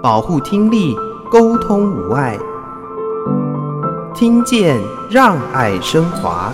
保护听力，沟通无碍，听见让爱升华。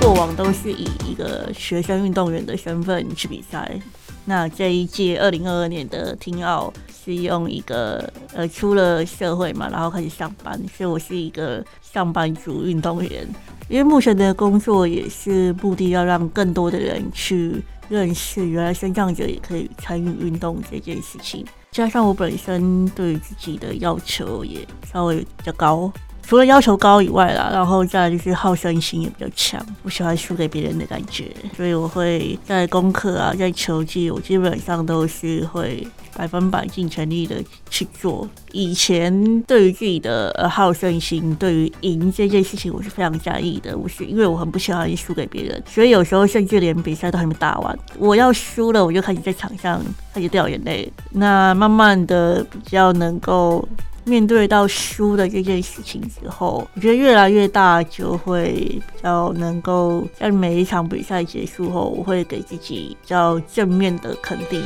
过往都是以一个学生运动员的身份去比赛，那这一届二零二二年的听奥是用一个呃出了社会嘛，然后开始上班，所以我是一个上班族运动员。因为目前的工作也是目的要让更多的人去认识，原来身障者也可以参与运动这件事情。加上我本身对自己的要求也稍微比较高。除了要求高以外啦，然后再就是好胜心也比较强，不喜欢输给别人的感觉，所以我会在功课啊，在球技，我基本上都是会百分百尽全力的去做。以前对于自己的好胜心，对于赢这件事情，我是非常在意的。我是因为我很不喜欢输给别人，所以有时候甚至连比赛都还没打完，我要输了，我就开始在场上开始掉眼泪。那慢慢的比较能够。面对到输的这件事情之后，我觉得越来越大，就会比较能够在每一场比赛结束后，我会给自己比较正面的肯定。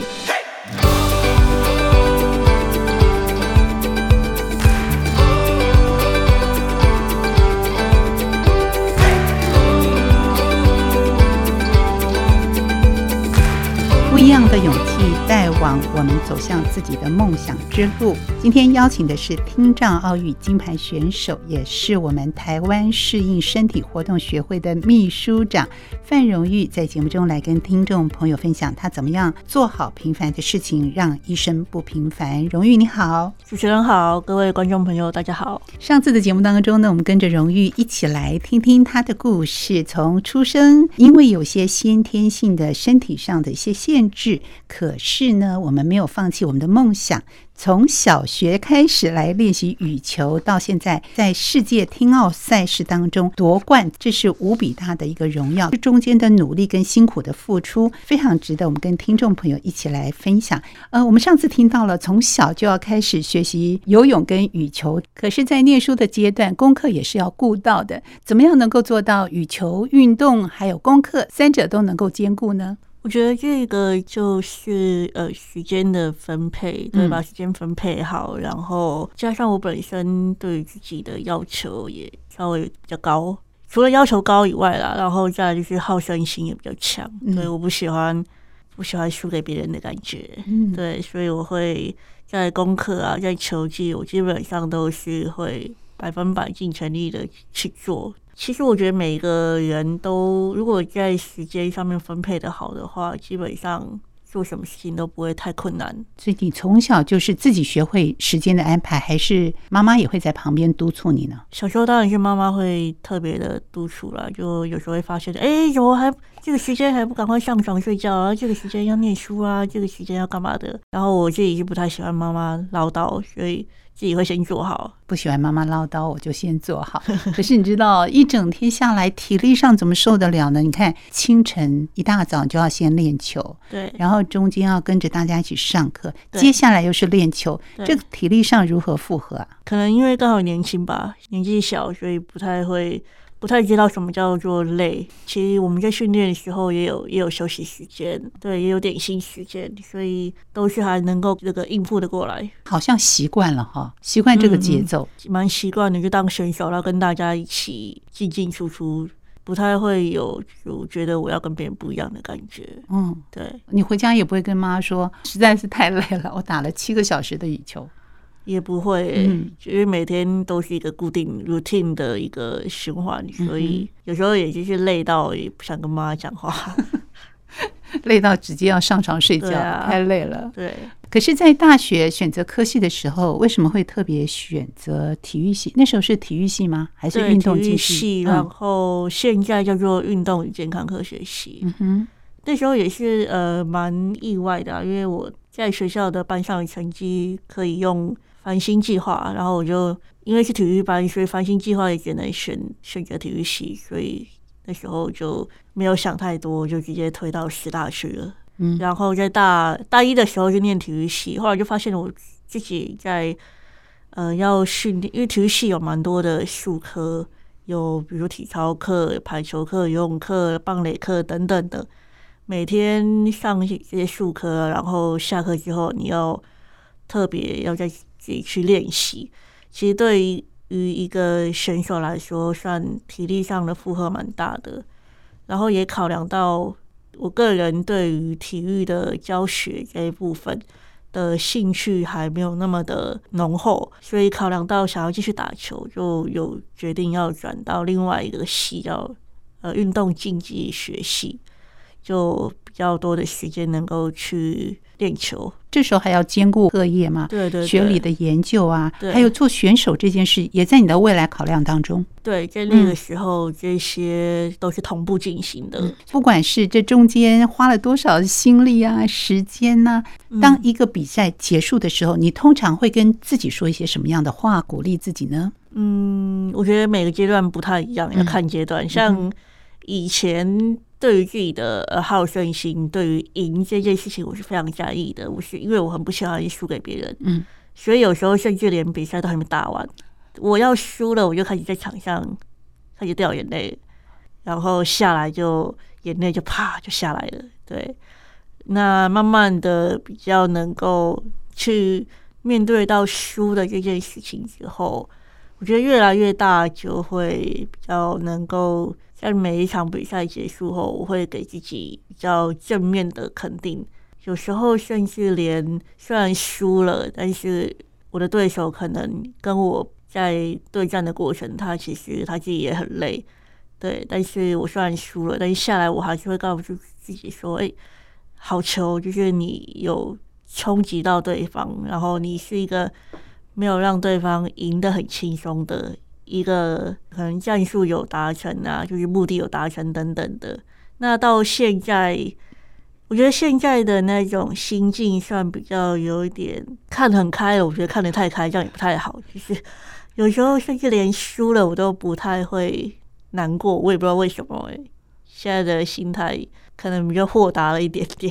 样的勇往我们走向自己的梦想之路。今天邀请的是听障奥运金牌选手，也是我们台湾适应身体活动学会的秘书长范荣玉，在节目中来跟听众朋友分享他怎么样做好平凡的事情，让一生不平凡。荣玉你好，主持人好，各位观众朋友大家好。上次的节目当中呢，我们跟着荣玉一起来听听他的故事，从出生，因为有些先天性的身体上的一些限制。可是呢，我们没有放弃我们的梦想。从小学开始来练习羽球，到现在在世界听奥赛事当中夺冠，这是无比大的一个荣耀。这中间的努力跟辛苦的付出，非常值得我们跟听众朋友一起来分享。呃，我们上次听到了从小就要开始学习游泳跟羽球，可是，在念书的阶段，功课也是要顾到的。怎么样能够做到羽球运动还有功课三者都能够兼顾呢？我觉得这个就是呃时间的分配，对，把时间分配好，然后加上我本身对自己的要求也稍微比较高，除了要求高以外啦，然后再来就是好胜心也比较强，所以，我不喜欢不喜欢输给别人的感觉，对，所以我会在功课啊，在球技，我基本上都是会百分百尽全力的去做。其实我觉得每个人都，如果在时间上面分配得好的话，基本上做什么事情都不会太困难。所以你从小就是自己学会时间的安排，还是妈妈也会在旁边督促你呢？小时候当然是妈妈会特别的督促了，就有时候会发现，哎，怎么还这个时间还不赶快上床睡觉啊？这个时间要念书啊？这个时间要干嘛的？然后我自己是不太喜欢妈妈唠叨，所以。自己会先做好，不喜欢妈妈唠叨，我就先做好。可是你知道，一整天下来，体力上怎么受得了呢？你看，清晨一大早就要先练球，对，然后中间要跟着大家一起上课，接下来又是练球，这个体力上如何负荷啊？可能因为刚好年轻吧，年纪小，所以不太会。不太知道什么叫做累。其实我们在训练的时候也有也有休息时间，对，也有点心时间，所以都是还能够这个应付的过来。好像习惯了哈，习惯这个节奏，嗯、蛮习惯的。就当选手，然后跟大家一起进进出出，不太会有就觉得我要跟别人不一样的感觉。嗯，对。你回家也不会跟妈说，实在是太累了，我打了七个小时的羽球。也不会、因为每天都是一个固定 routine 的一个循环，嗯、所以有时候也就是累到也不想跟妈妈讲话，累到直接要上床睡觉，啊、太累了。对。可是，在大学选择科系的时候，为什么会特别选择体育系？那时候是体育系吗？还是运动系？然后现在叫做运动与健康科学系。嗯哼，那时候也是呃蛮意外的、啊，因为我在学校的班上成绩可以用。繁星计划，然后我就因为是体育班，所以繁星计划也只能选选择体育系，所以那时候就没有想太多，就直接推到师大去了。嗯，然后在大大一的时候就念体育系，后来就发现我自己在呃要训练，因为体育系有蛮多的术科，有比如体操课、排球课、游泳课、棒垒课等等的。每天上这些术科，然后下课之后你要特别要再自己去练习。其实对于一个选手来说，算体力上的负荷蛮大的。然后也考量到我个人对于体育的教学这一部分的兴趣还没有那么的浓厚，所以考量到想要继续打球，就有决定要转到另外一个系，叫呃运动竞技学系。就比较多的时间能够去练球，这时候还要兼顾课业嘛？对，对对，学理的研究啊，对还有做选手这件事，也在你的未来考量当中。对，在那个时候，这些都是同步进行的。嗯、不管是这中间花了多少心力啊、时间呢、啊，当一个比赛结束的时候，你通常会跟自己说一些什么样的话，鼓励自己呢？嗯，我觉得每个阶段不太一样，要看阶段。嗯、像以前。对于自己的呃好胜心，对于赢这件事情，我是非常在意的。我是因为我很不喜欢输给别人，嗯，所以有时候甚至连比赛都还没打完，我要输了，我就开始在场上开始掉眼泪，然后下来就眼泪就啪就下来了。对，那慢慢的比较能够去面对到输的这件事情之后，我觉得越来越大，就会比较能够。在每一场比赛结束后，我会给自己比较正面的肯定。有时候甚至连虽然输了，但是我的对手可能跟我在对战的过程，他其实他自己也很累，对。但是我虽然输了，但是下来我还是会告诉自己说：“哎，好球！就是你有冲击到对方，然后你是一个没有让对方赢得很轻松的。”一个可能战术有达成啊，就是目的有达成等等的。那到现在，我觉得现在的那种心境算比较有一点看得很开了。我觉得看得太开，这样也不太好。就是有时候甚至连输了，我都不太会难过。我也不知道为什么欸，现在的心态可能比较豁达了一点点。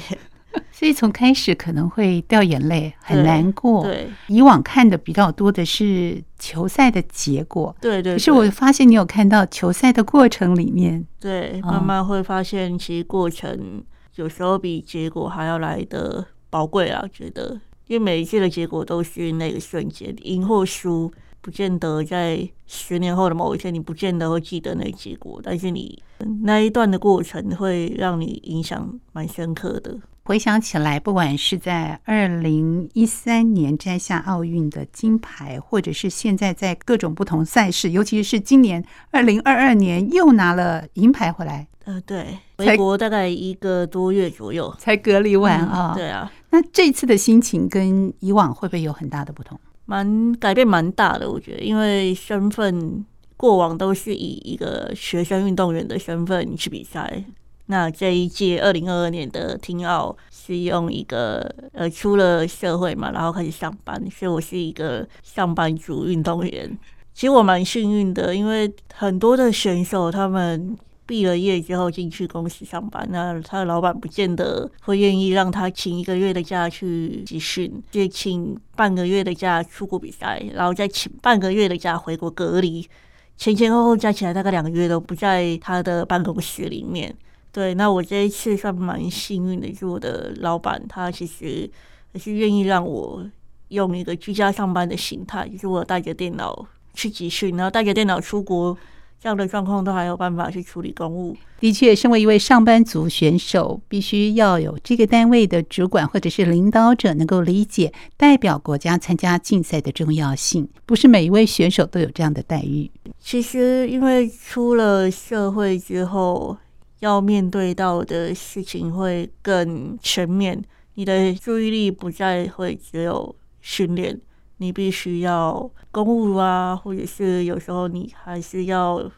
所以从开始可能会掉眼泪，很难过。对，对，以往看的比较多的是球赛的结果。对，对对。可是我发现你有看到球赛的过程里面，对，慢慢会发现其实过程有时候比结果还要来的宝贵啊。觉得，因为每一次的结果都是那个瞬间，赢或输，不见得在十年后的某一天，你不见得会记得那个结果，但是你那一段的过程会让你影响蛮深刻的。回想起来，不管是在二零一三年摘下奥运的金牌，或者是现在在各种不同赛事，尤其是今年二零二二年又拿了银牌回来。呃，对，回国大概一个多月左右才隔离完啊。对啊，那这次的心情跟以往会不会有很大的不同？蛮改变蛮大的，我觉得，因为身份过往都是以一个学生运动员的身份去比赛。那这一届二零二二年的听奥是用一个呃出了社会嘛，然后开始上班，所以我是一个上班族运动员。其实我蛮幸运的，因为很多的选手他们毕了业之后进去公司上班，那他的老板不见得会愿意让他请一个月的假去集训，就请半个月的假出国比赛，然后再请半个月的假回国隔离，前前后后加起来大概两个月都不在他的办公室里面。对，那我这一次算蛮幸运的，就是我的老板他其实还是愿意让我用一个居家上班的形态，就是我带着电脑去集训，然后带着电脑出国，这样的状况都还有办法去处理公务。的确，身为一位上班族选手，必须要有这个单位的主管或者是领导者能够理解代表国家参加竞赛的重要性，不是每一位选手都有这样的待遇。其实，因为出了社会之后。要面对到的事情会更全面，你的注意力不再会只有训练，你必须要公务啊，或者是有时候你还是要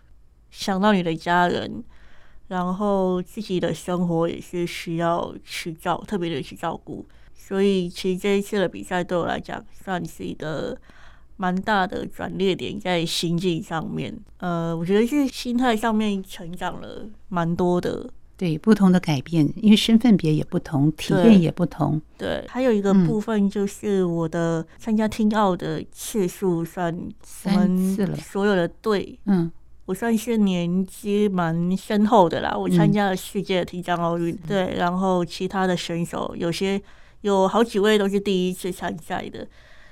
想到你的家人，然后自己的生活也是需要去照，特别的去照顾。所以，其实这一次的比赛对我来讲算是一个。蛮大的转捩点在心境上面，呃，我觉得是心态上面成长了蛮多的。对，不同的改变，因为身份别也不同，体验也不同。对，还有一个部分就是我的参加听奥的次数算三次了，所有的队，嗯，我算是年纪蛮深厚的啦。我参加了世界的体障奥运，对，然后其他的选手有些有好几位都是第一次参赛的，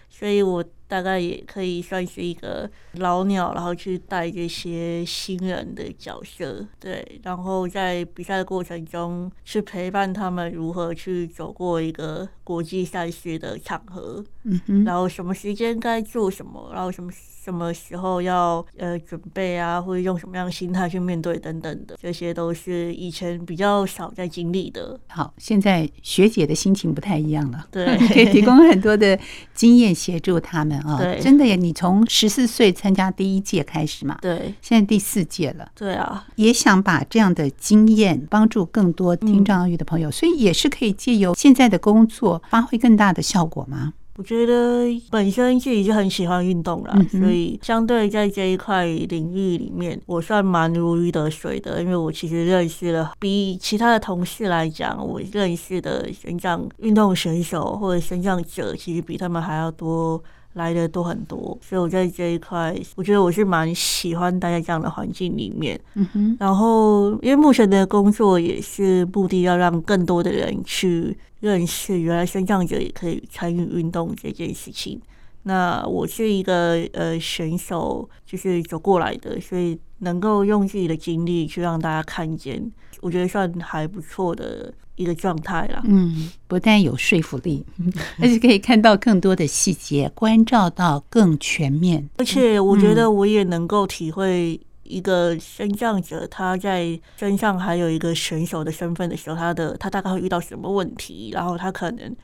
所以我。大概也可以算是一个老鸟，然后去带这些新人的角色，对，然后在比赛的过程中去陪伴他们如何去走过一个国际赛事的场合，嗯哼，然后什么时间该做什么，然后什么什么时候要呃准备啊，或者用什么样的心态去面对等等的，这些都是以前比较少在经历的。好，现在学姐的心情不太一样了，对，可以提供很多的经验协助他们。啊，对，真的耶！你从十四岁参加第一届开始嘛，对，现在第四届了，对啊，也想把这样的经验帮助更多听障奥育的朋友，嗯，所以也是可以借由现在的工作发挥更大的效果吗？我觉得本身自己就很喜欢运动了，嗯，所以相对在这一块领域里面，我算蛮如鱼得水的。因为我其实认识了比其他的同事来讲，我认识的身障运动选手或者身障者，其实比他们还要多。来的都很多，所以我在这一块，我觉得我是蛮喜欢待在这样的环境里面。嗯哼，然后因为目前的工作也是目的要让更多的人去认识，原来身障者也可以参与运动这件事情。那我是一个呃选手，就是走过来的，所以能够用自己的经历去让大家看见，我觉得算还不错的。一个状态了，嗯，不但有说服力，而且可以看到更多的细节，关照到更全面。而且我觉得我也能够体会一个身障者他在身上还有一个选手的身份的时候，他的他大概会遇到什么问题，然后他可能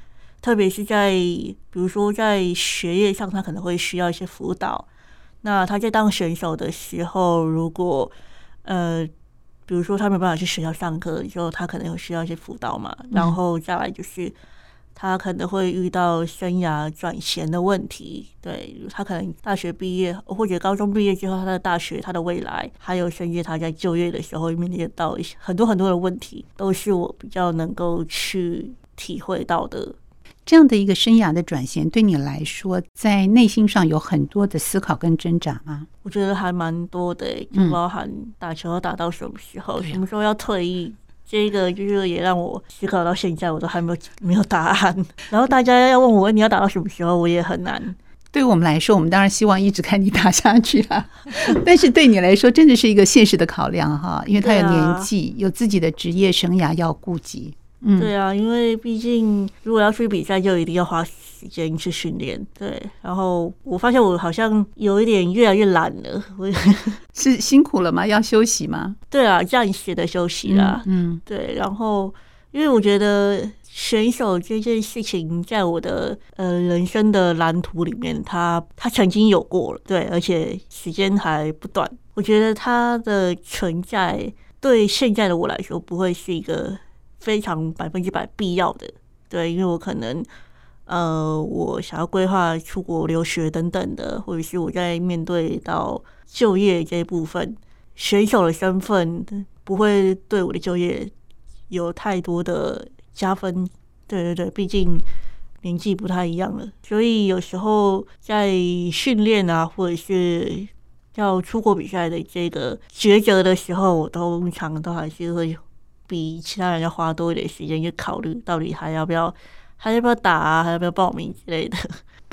特别是在比如说在学业上，他可能会需要一些辅导。那他在当选手的时候，如果呃。比如说，他没办法去学校上课，之后他可能有需要一些辅导嘛。然后再来就是，他可能会遇到生涯转衔的问题。对，他可能大学毕业或者高中毕业之后，他的大学、他的未来，还有甚至他在就业的时候面临到一些很多很多的问题，都是我比较能够去体会到的。这样的一个生涯的转型，对你来说，在内心上有很多的思考跟挣扎吗？我觉得还蛮多的，就包含打球要打到什么时候，嗯、什么时候要退役，这个就是也让我思考到现在，我都还没有没有答案。然后大家要问我你要打到什么时候，我也很难。对我们来说，我们当然希望一直看你打下去啦。但是对你来说，真的是一个现实的考量哈，因为他有年纪，有自己的职业生涯要顾及。嗯，对啊，因为毕竟如果要去比赛，就一定要花时间去训练。对，然后我发现我好像有一点越来越懒了。我 是辛苦了吗？要休息吗？对啊，暂时的休息啦。嗯，嗯对。然后，因为我觉得选手这件事情，在我的呃人生的蓝图里面，他他曾经有过了。对，而且时间还不短。我觉得他的存在对现在的我来说，不会是一个。非常百分之百必要的，对，因为我可能，呃，我想要规划出国留学等等的，或者是我在面对到就业这一部分，选手的身份不会对我的就业有太多的加分。对对对，毕竟年纪不太一样了，所以有时候在训练啊，或者是要出国比赛的这个抉择的时候，我通常都还是会。比其他人要花多一点时间去考虑，到底还要不要，还要不要打啊，还要不要报名之类的。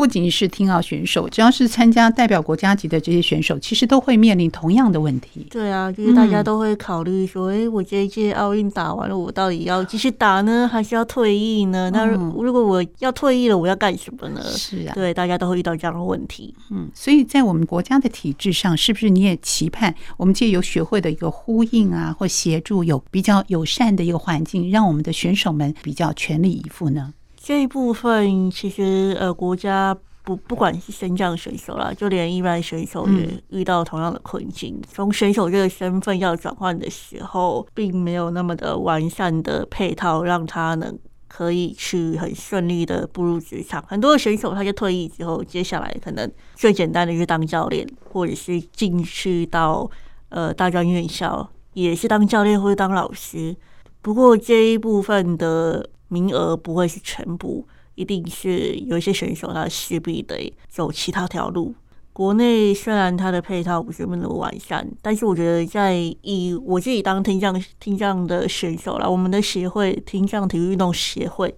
不仅是听奥选手，只要是参加代表国家级的这些选手，其实都会面临同样的问题。对啊，就是大家都会考虑说，哎、嗯欸，我这一届奥运打完了，我到底要继续打呢，还是要退役呢？那如果我要退役了，我要干什么呢？是啊，对，大家都会遇到这样的问题。嗯，所以在我们国家的体制上，是不是你也期盼我们借由学会的一个呼应啊，或协助，有比较友善的一个环境，让我们的选手们比较全力以赴呢？这一部分其实呃，国家不不管是升降选手啦，就连一般选手也遇到同样的困境。从、嗯、选手这个身份要转换的时候，并没有那么的完善的配套，让他能可以去很顺利的步入职场。很多选手他就退役之后，接下来可能最简单的就是当教练，或者是进去到呃大专院校，也是当教练或者当老师。不过这一部分的。名额不会是全部，一定是有一些选手他势必得走其他条路。国内虽然它的配套不是那么完善，但是我觉得在以我自己当听障听障的选手啦，我们的协会听障体育运动协会，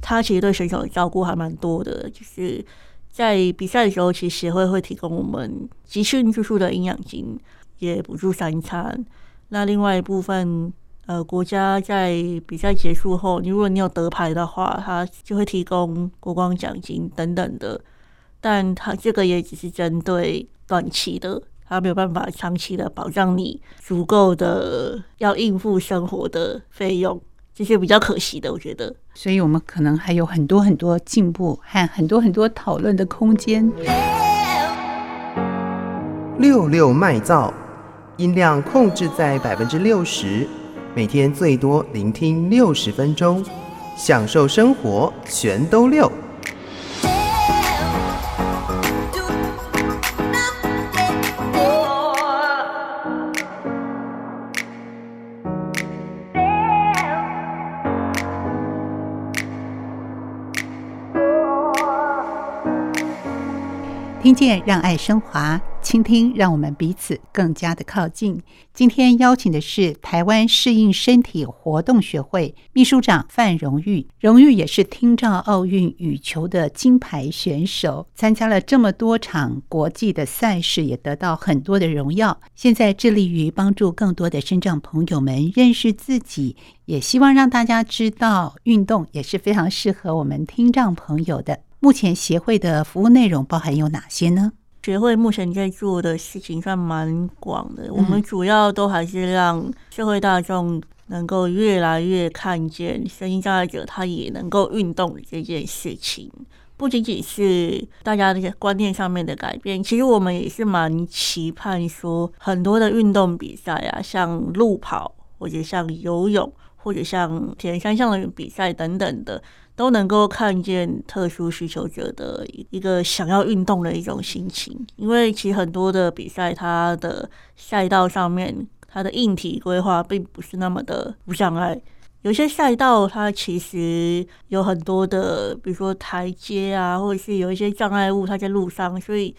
它其实对选手的照顾还蛮多的。就是在比赛的时候，其实协会会提供我们集训住宿的营养金，也补助三餐。那另外一部分，呃，国家在比赛结束后，你如果你有得牌的话，它就会提供国光奖金等等的。但它这个也只是针对短期的，它没有办法长期的保障你足够的要应付生活的费用，这些比较可惜的，我觉得。所以我们可能还有很多很多进步和很多很多讨论的空间。六六麦噪，音量控制在百分之六十，每天最多聆听六十分钟，享受生活，全都六。见，让爱升华；倾听，让我们彼此更加的靠近。今天邀请的是台湾适应身体活动学会秘书长范荣誉，荣誉也是听障奥运羽球的金牌选手，参加了这么多场国际的赛事，也得到很多的荣耀。现在致力于帮助更多的身障朋友们认识自己，也希望让大家知道，运动也是非常适合我们听障朋友的。目前协会的服务内容包含有哪些呢？协会目前在做的事情算蛮广的，我们主要都还是让社会大众能够越来越看见声音障碍者他也能够运动这件事情，不仅仅是大家的观念上面的改变，其实我们也是蛮期盼说很多的运动比赛啊，像路跑或者像游泳或者像铁人三项的比赛等等的。都能够看见特殊需求者的一个想要运动的一种心情，因为其实很多的比赛，它的赛道上面，它的硬体规划并不是那么的无障碍，有些赛道它其实有很多的，比如说台阶啊，或者是有一些障碍物，它在路上，所以。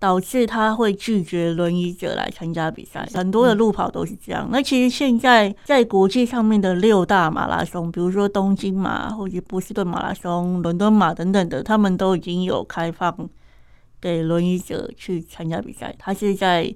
导致他会拒绝轮椅者来参加比赛，很多的路跑都是这样。那其实现在在国际上面的六大马拉松，比如说东京马或者波士顿马拉松、伦敦马等等的，他们都已经有开放给轮椅者去参加比赛。他是在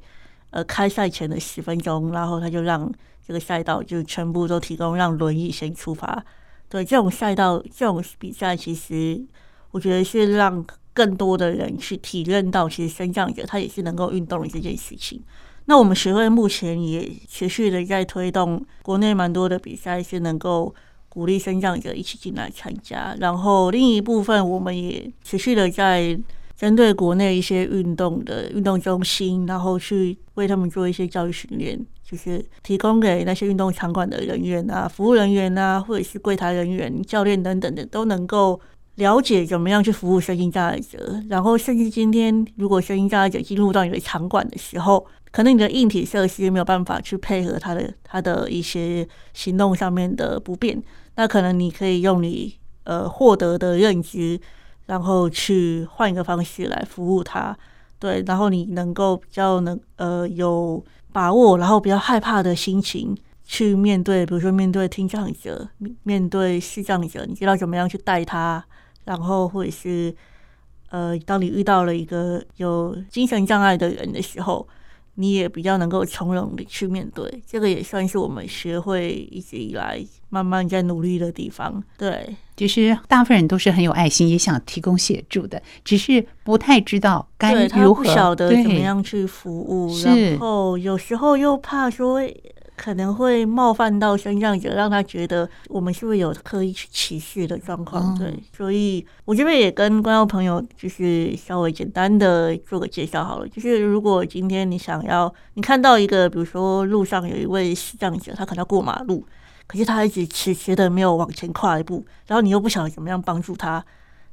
呃开赛前的十分钟，然后他就让这个赛道就全部都提供让轮椅先出发。对，这种赛道、这种比赛，其实我觉得是让。更多的人去体认到，其实身障者他也是能够运动的这件事情。那我们协会目前也持续的在推动国内蛮多的比赛，是能够鼓励身障者一起进来参加。然后另一部分，我们也持续的在针对国内一些运动的运动中心，然后去为他们做一些教育训练，就是提供给那些运动场馆的人员啊、服务人员啊，或者是柜台人员、教练等等的，都能够。了解怎么样去服务身心障碍者，然后甚至今天如果身心障碍者进入到你的场馆的时候，可能你的硬体设施没有办法去配合他的他的一些行动上面的不便，那可能你可以用你呃获得的认知，然后去换一个方式来服务他，对，然后你能够比较能呃有把握，然后比较害怕的心情去面对，比如说面对听障者，面对视障者，你知道怎么样去带他。然后，或者是，呃，当你遇到了一个有精神障碍的人的时候，你也比较能够从容的去面对。这个也算是我们学会一直以来慢慢在努力的地方。对，其实大部分人都是很有爱心，也想提供协助的，只是不太知道该如何，不晓得怎么样去服务，然后有时候又怕说。可能会冒犯到身障者，让他觉得我们是不是有刻意去歧视的状况？对，所以我这边也跟观众朋友就是稍微简单的做个介绍好了。就是如果今天你想要，你看到一个，比如说路上有一位视障者，他可能要过马路，可是他一直迟迟的没有往前跨一步，然后你又不晓得怎么样帮助他，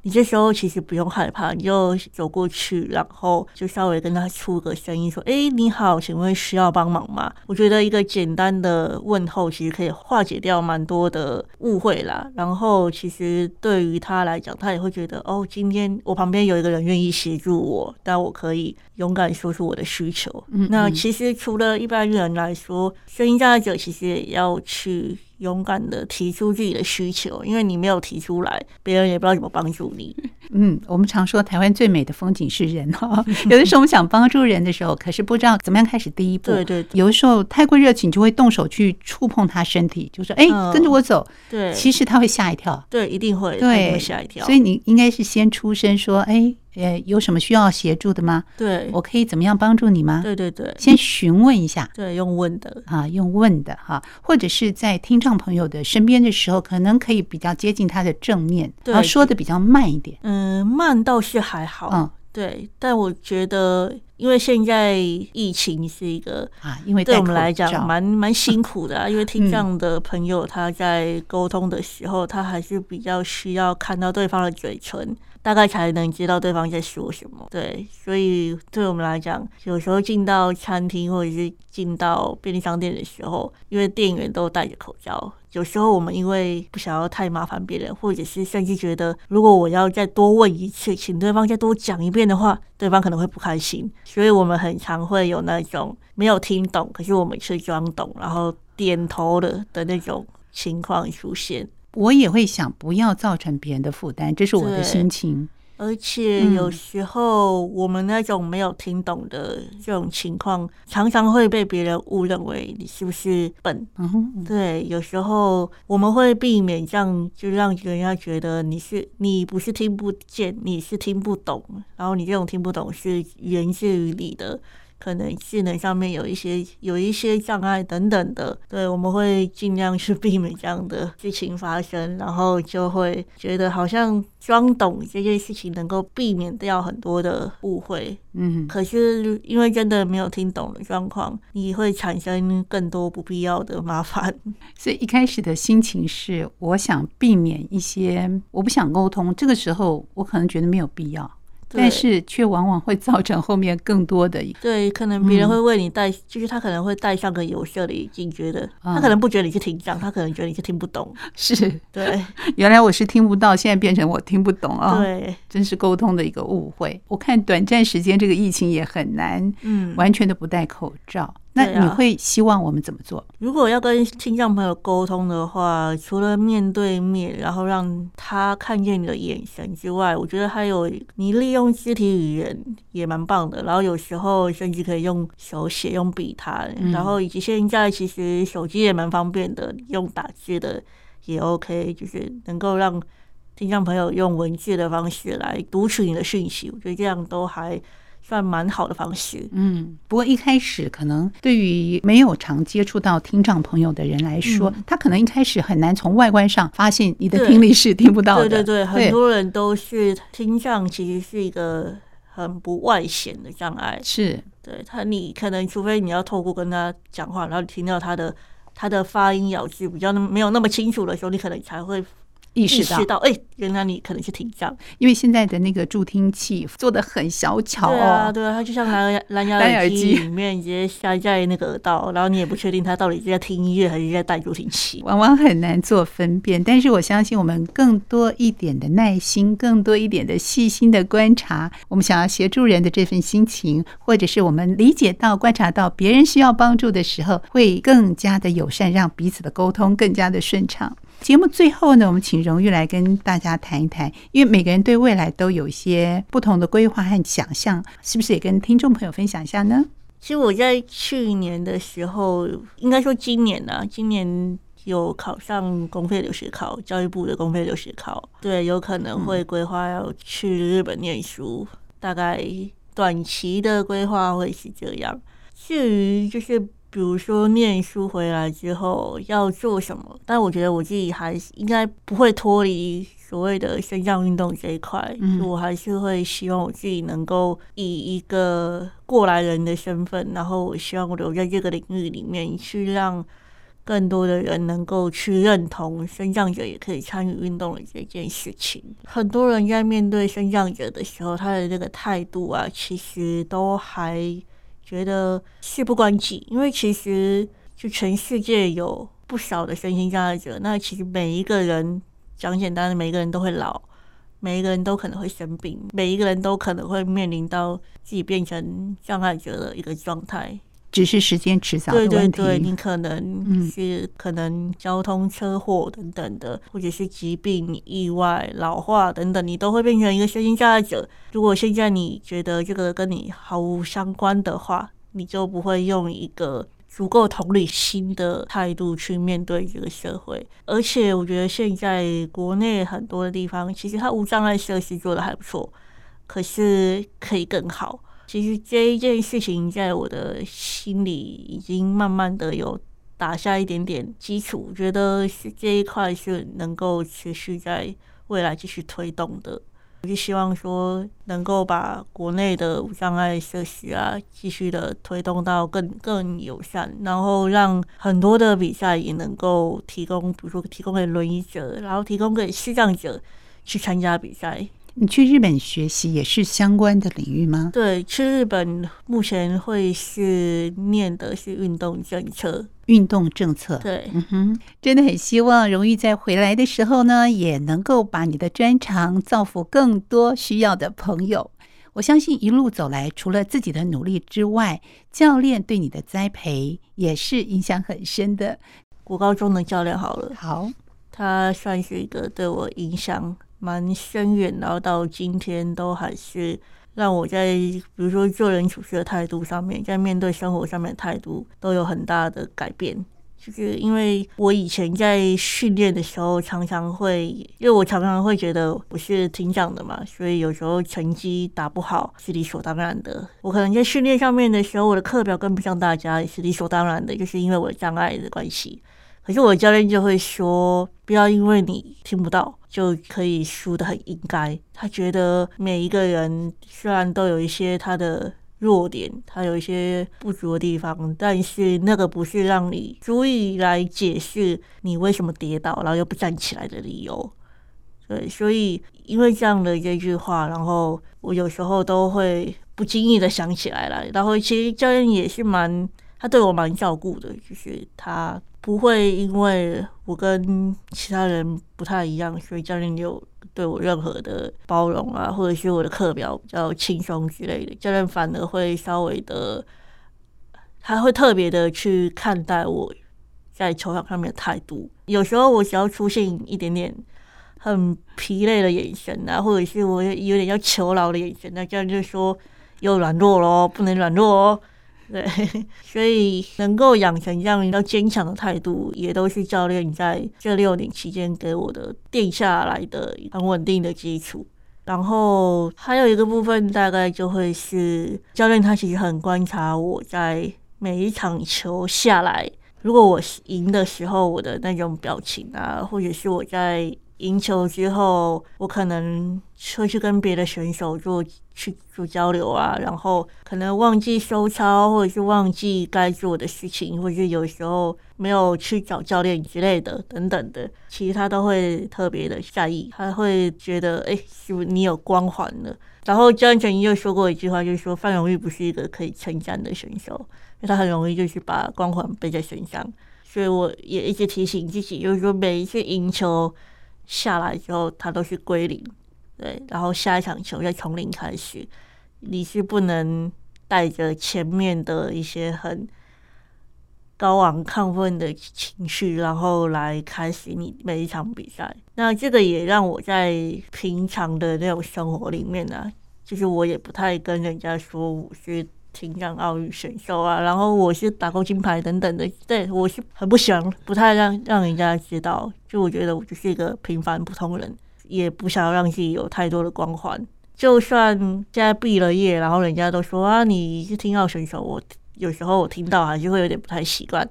你这时候其实不用害怕，你就走过去，然后就稍微跟他出个声音，说：“哎，你好，请问需要帮忙吗？”我觉得一个简单的问候，其实可以化解掉蛮多的误会啦。然后，其实对于他来讲，他也会觉得：“哦，今天我旁边有一个人愿意协助我，但我可以勇敢说出我的需求。”嗯，那其实除了一般人来说，声音障碍者其实也要去。勇敢的提出自己的需求，因为你没有提出来，别人也不知道怎么帮助你。嗯，我们常说台湾最美的风景是人哈。有的时候我们想帮助人的时候，可是不知道怎么样开始第一步。对对，对。有的时候太过热情，就会动手去触碰他身体，就说：“哎、欸，跟着我走。”对。其实他会吓一跳。对，一定会。对，会吓一跳。所以你应该是先出声说：“哎、欸。”呃，有什么需要协助的吗？对，我可以怎么样帮助你吗？对对对，先询问一下。对，用问的啊，用问的哈，或者是在听障朋友的身边的时候，可能可以比较接近他的正面，对，然后说的比较慢一点。嗯，慢倒是还好。嗯，对，但我觉得，因为现在疫情是一个啊，因为对我们来讲蛮蛮辛苦的啊，因为听障的朋友他在沟通的时候，他还是比较需要看到对方的嘴唇。大概才能知道对方在说什么，对，所以对我们来讲，有时候进到餐厅或者是进到便利商店的时候，因为店员都戴着口罩，有时候我们因为不想要太麻烦别人，或者是甚至觉得如果我要再多问一次，请对方再多讲一遍的话，对方可能会不开心，所以我们很常会有那种没有听懂，可是我们却装懂，然后点头的的那种情况出现。我也会想不要造成别人的负担，这是我的心情。而且有时候我们那种没有听懂的这种情况，常常会被别人误认为你是不是笨。嗯，对，有时候我们会避免这样，就让人家觉得你是你不是听不见，你是听不懂，然后你这种听不懂是源自于你的。可能技能上面有一些有一些障碍等等的，对，我们会尽量去避免这样的事情发生，然后就会觉得好像装懂这件事情能够避免掉很多的误会，嗯，可是因为真的没有听懂的状况，你会产生更多不必要的麻烦。所以一开始的心情是，我想避免一些，我不想沟通，这个时候我可能觉得没有必要。但是却往往会造成后面更多的。对，可能别人会为你戴，嗯、就是他可能会戴上个有色的眼镜，觉得他可能不觉得你是听障，他可能觉得你是听不懂。是，对，原来我是听不到，现在变成我听不懂啊！对，真是沟通的一个误会。我看短暂时间这个疫情也很难，嗯，完全的不戴口罩。那你会希望我们怎么做？如果要跟听障朋友沟通的话，除了面对面，然后让他看见你的眼神之外，我觉得还有你利用肢体语言也蛮棒的。然后有时候甚至可以用手写、用笔谈，然后以及现在其实手机也蛮方便的，用打字的也 OK，就是能够让听障朋友用文字的方式来读取你的讯息。我觉得这样都还。算蛮好的方式，嗯，不过一开始可能对于没有常接触到听障朋友的人来说，嗯、他可能一开始很难从外观上发现你的听力是听不到的。对对对，很多人都是听障，其实是一个很不外显的障碍。是，对他，你可能除非你要透过跟他讲话，然后听到他的他的发音咬字比较没有那么清楚的时候，你可能才会。意识到，哎、欸，原来你可能是听障，因为现在的那个助听器做的很小巧哦。对啊，对啊，它就像蓝牙蓝牙耳机里面直接塞在那个耳道，然后你也不确定它到底是在听音乐还是在戴助听器，往往很难做分辨。但是我相信，我们更多一点的耐心，更多一点的细心的观察，我们想要协助人的这份心情，或者是我们理解到、观察到别人需要帮助的时候，会更加的友善，让彼此的沟通更加的顺畅。节目最后呢，我们请荣誉来跟大家谈一谈，因为每个人对未来都有一些不同的规划和想象，是不是也跟听众朋友分享一下呢？其实我在去年的时候，应该说今年呢、今年有考上公费留学考，教育部的公费留学考，对，有可能会规划要去日本念书，大概短期的规划会是这样。至于就是。比如说念书回来之后要做什么，但我觉得我自己还是应该不会脱离所谓的身障运动这一块，嗯，我还是会希望我自己能够以一个过来人的身份，然后我希望我留在这个领域里面，去让更多的人能够去认同身障者也可以参与运动的这件事情。很多人在面对身障者的时候，他的这个态度啊，其实都还觉得事不关己，因为其实就全世界有不少的身心障碍者，那其实每一个人讲简单的，每一个人都会老，每一个人都可能会生病，每一个人都可能会面临到自己变成障碍者的一个状态。只是时间迟早的问题。对对对，你可能是可能交通车祸等等的，嗯、或者是疾病、意外、老化等等，你都会变成一个身心障碍者。如果现在你觉得这个跟你毫无相关的话，你就不会用一个足够同理心的态度去面对这个社会。而且，我觉得现在国内很多的地方，其实它无障碍设施做的还不错，可是可以更好。其实这一件事情在我的心里已经慢慢的有打下一点点基础，我觉得是这一块是能够持续在未来继续推动的。我就希望说能够把国内的无障碍设施啊继续的推动到更更友善，然后让很多的比赛也能够提供，比如说提供给轮椅者，然后提供给视障者去参加比赛。你去日本学习也是相关的领域吗？对，去日本目前会是念的是运动政策。运动政策，对，嗯哼，真的很希望荣誉在回来的时候呢，也能够把你的专长造福更多需要的朋友。我相信一路走来，除了自己的努力之外，教练对你的栽培也是影响很深的。国高中的教练好了，好，他算是一个对我影响。蛮深远，然后到今天都还是让我在，比如说做人处事的态度上面，在面对生活上面的态度都有很大的改变。就是因为我以前在训练的时候，常常会，因为我常常会觉得我是听讲的嘛，所以有时候成绩打不好是理所当然的。我可能在训练上面的时候，我的课表跟不上大家也是理所当然的，就是因为我的障碍的关系。可是我教练就会说，不要因为你听不到就可以输得很应该。他觉得每一个人虽然都有一些他的弱点，他有一些不足的地方，但是那个不是让你足以来解释你为什么跌倒，然后又不站起来的理由。对，所以因为这样的这句话，然后我有时候都会不经意的想起来了。然后其实教练也是蛮，他对我蛮照顾的，就是他。不会因为我跟其他人不太一样，所以教练有对我任何的包容啊，或者是我的课表比较轻松之类的，教练反而会稍微的，他会特别的去看待我在球场上面的态度。有时候我只要出现一点点很疲累的眼神啊，或者是我有点要求饶的眼神，那教练就说又软弱咯，不能软弱哦。对，所以能够养成这样一个坚强的态度，也都是教练在这六年期间给我的定下来的很稳定的基础。然后还有一个部分，大概就会是教练他其实很观察我在每一场球下来，如果我赢的时候，我的那种表情啊，或者是我在。赢球之后，我可能会去跟别的选手做去做交流啊，然后可能忘记收操，或者是忘记该做的事情，或者是有时候没有去找教练之类的等等的，其实他都会特别的在意，他会觉得哎，是不是你有光环了？然后教练曾经又说过一句话，就是说范荣誉不是一个可以称赞的选手，因为他很容易就是把光环背在身上，所以我也一直提醒自己，就是说每一次赢球。下来之后，他都是归零，对，然后下一场球再从零开始。你是不能带着前面的一些很高昂亢奋的情绪，然后来开始你每一场比赛。那这个也让我在平常的那种生活里面呢、啊，就是我也不太跟人家说我是。听障奥运选手啊，然后我是打过金牌等等的，对，我是很不喜欢，不太让让人家知道。就我觉得我就是一个平凡普通人，也不想要让自己有太多的光环。就算现在毕了业，然后人家都说啊，你是听奥选手，我有时候我听到还是会有点不太习惯。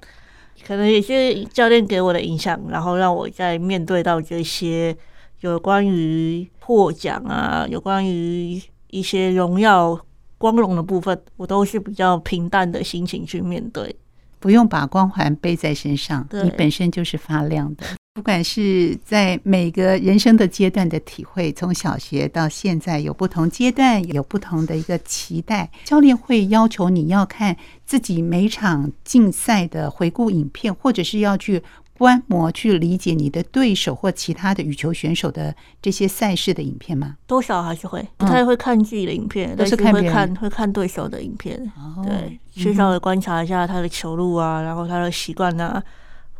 可能也是教练给我的影响，然后让我在面对到这些有关于获奖啊，有关于一些荣耀。光荣的部分，我都是比较平淡的心情去面对。不用把光环背在身上，你本身就是发亮的。不管是在每个人生的阶段的体会，从小学到现在有不同阶段，有不同的一个期待。教练会要求你要看自己每场竞赛的回顾影片，或者是要去观摩、去理解你的对手或其他的羽球选手的这些赛事的影片吗？多少还是会不太会看自己的影片，但是会看会看对手的影片。对，去稍微观察一下他的球路啊，然后他的习惯啊。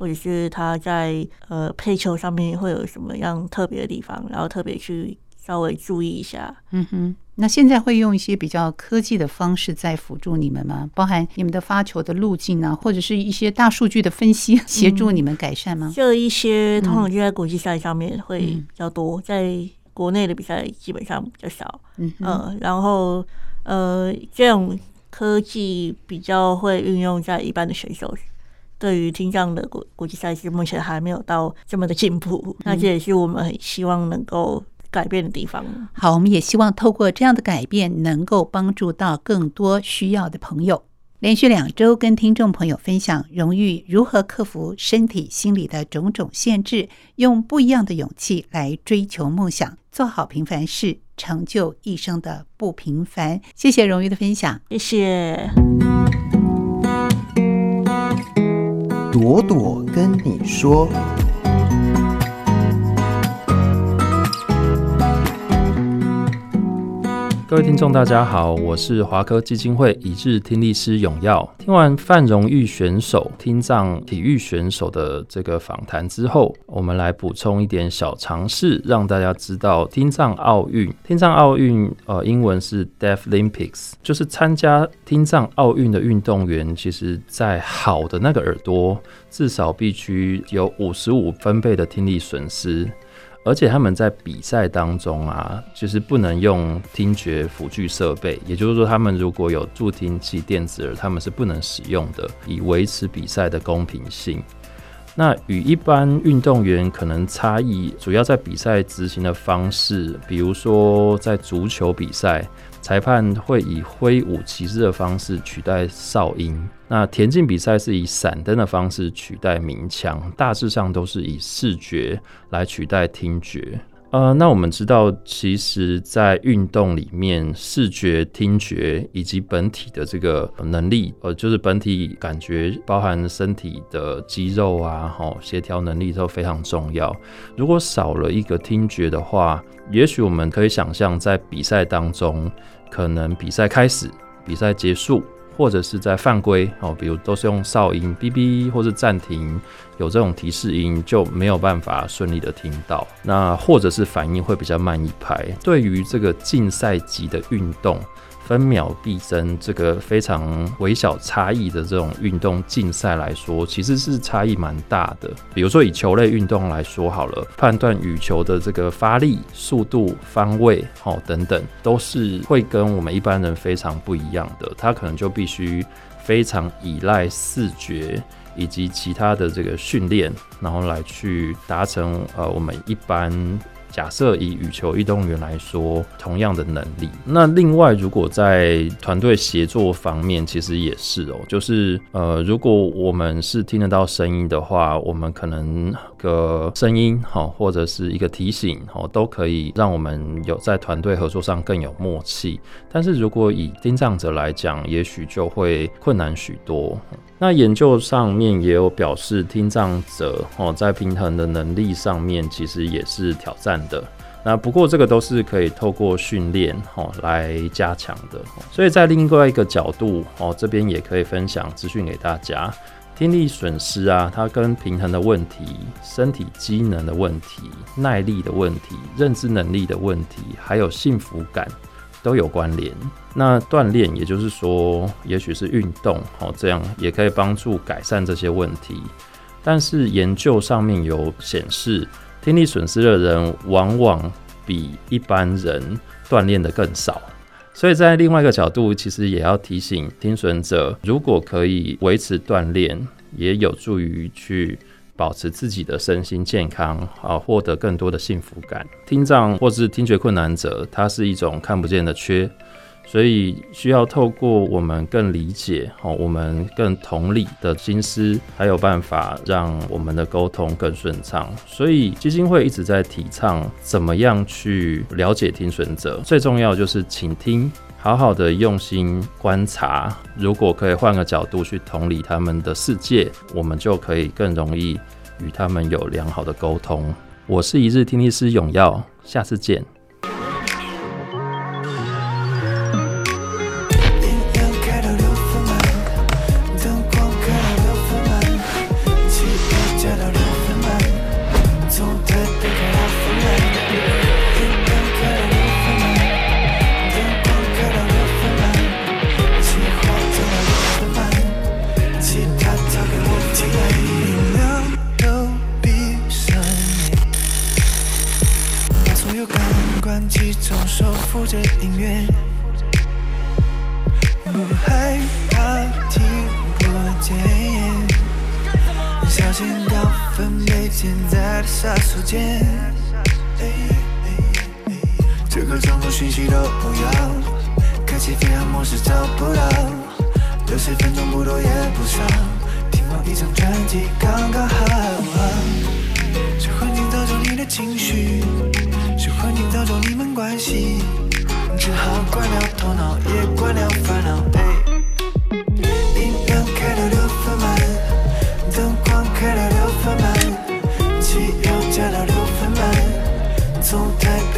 或者是他在呃配球上面会有什么样特别的地方，然后特别去稍微注意一下。嗯哼，那现在会用一些比较科技的方式在辅助你们吗？包含你们的发球的路径啊，或者是一些大数据的分析，协助你们改善吗？这、嗯、一些通常就在国际赛上面会比较多，嗯、在国内的比赛基本上比较少。嗯然后呃，这种科技比较会运用在一般的选手。对于听障的国国际赛事，目前还没有到这么的进步，那这也是我们很希望能够改变的地方。好，我们也希望透过这样的改变，能够帮助到更多需要的朋友。连续两周跟听众朋友分享荣誉如何克服身体、心理的种种限制，用不一样的勇气来追求梦想，做好平凡事，成就一生的不平凡。谢谢荣誉的分享，谢谢。朵朵跟你说。各位听众，大家好，我是华科基金会一日听力师永耀。听完范荣誉选手听障体育选手的这个访谈之后，我们来补充一点小常识，让大家知道听障奥运。听障奥运，呃，英文是 Deaflympics，就是参加听障奥运的运动员，其实在好的那个耳朵，至少必须有五十五分贝的听力损失。而且他们在比赛当中啊，就是不能用听觉辅具设备，也就是说，他们如果有助听器、电子耳，他们是不能使用的，以维持比赛的公平性。那与一般运动员可能差异，主要在比赛执行的方式，比如说在足球比赛。裁判会以挥舞旗帜的方式取代哨音，那田径比赛是以闪灯的方式取代鸣枪，大致上都是以视觉来取代听觉。呃，那我们知道，其实，在运动里面，视觉、听觉以及本体的这个能力，呃，就是本体感觉，包含身体的肌肉啊，吼，协调能力都非常重要。如果少了一个听觉的话，也许我们可以想象，在比赛当中，可能比赛开始，比赛结束。或者是在犯规哦，比如都是用哨音哔哔，或是暂停，有这种提示音就没有办法顺利的听到。那或者是反应会比较慢一拍。对于这个竞赛级的运动。分秒必争，这个非常微小差异的这种运动竞赛来说，其实是差异蛮大的。比如说以球类运动来说好了，判断羽球的这个发力、速度、方位，好等等，都是会跟我们一般人非常不一样的。它可能就必须非常依赖视觉以及其他的这个训练，然后来去达成呃我们一般。假设以羽球运动员来说，同样的能力，那另外如果在团队协作方面，其实也是哦，就是呃，如果我们是听得到声音的话，我们可能个声音哈，或者是一个提醒哦，都可以让我们有在团队合作上更有默契。但是如果以听障者来讲，也许就会困难许多。那研究上面也有表示，听障者哦，在平衡的能力上面其实也是挑战的。那不过这个都是可以透过训练哦来加强的。所以在另外一个角度哦，这边也可以分享资讯给大家。听力损失啊，它跟平衡的问题、身体机能的问题、耐力的问题、认知能力的问题，还有幸福感。都有关联。那锻炼，也就是说，也许是运动，哦，这样也可以帮助改善这些问题。但是研究上面有显示，听力损失的人往往比一般人锻炼的更少。所以在另外一个角度，其实也要提醒听损者，如果可以维持锻炼，也有助于去。保持自己的身心健康啊，获得更多的幸福感。听障或是听觉困难者，它是一种看不见的缺，所以需要透过我们更理解哦，我们更同理的心思，还有办法让我们的沟通更顺畅。所以基金会一直在提倡怎么样去了解听损者，最重要就是倾听，好好的用心观察。如果可以换个角度去同理他们的世界，我们就可以更容易与他们有良好的沟通。我是一日听力师永耀，下次见。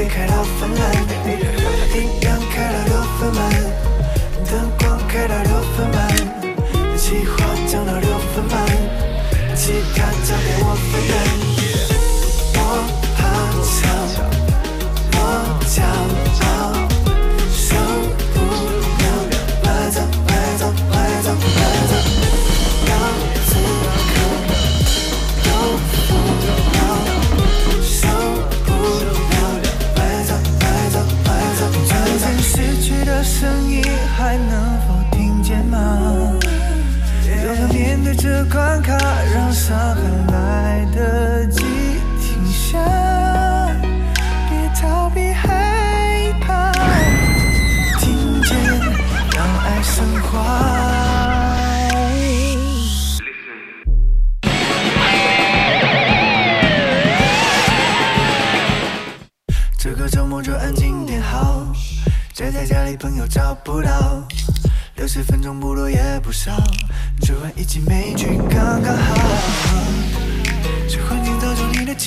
think I'd.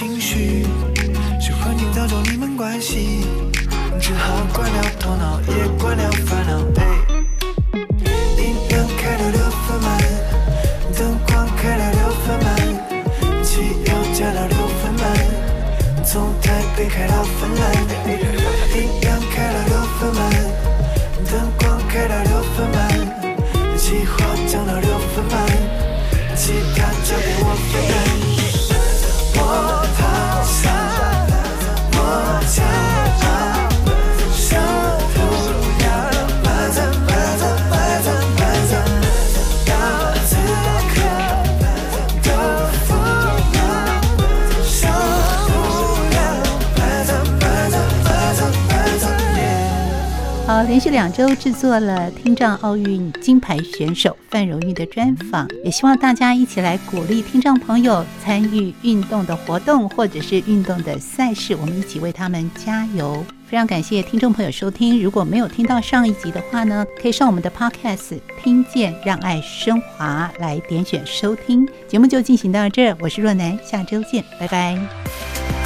情绪是欢境造就你们关系只好关掉头脑两周制作了听障奥运金牌选手范荣玉的专访，也希望大家一起来鼓励听障朋友参与运动的活动或者是运动的赛事，我们一起为他们加油。非常感谢听众朋友收听，如果没有听到上一集的话呢，可以上我们的 Podcast 听见让爱升华来点选收听。节目就进行到这，我是若楠，下周见，拜拜。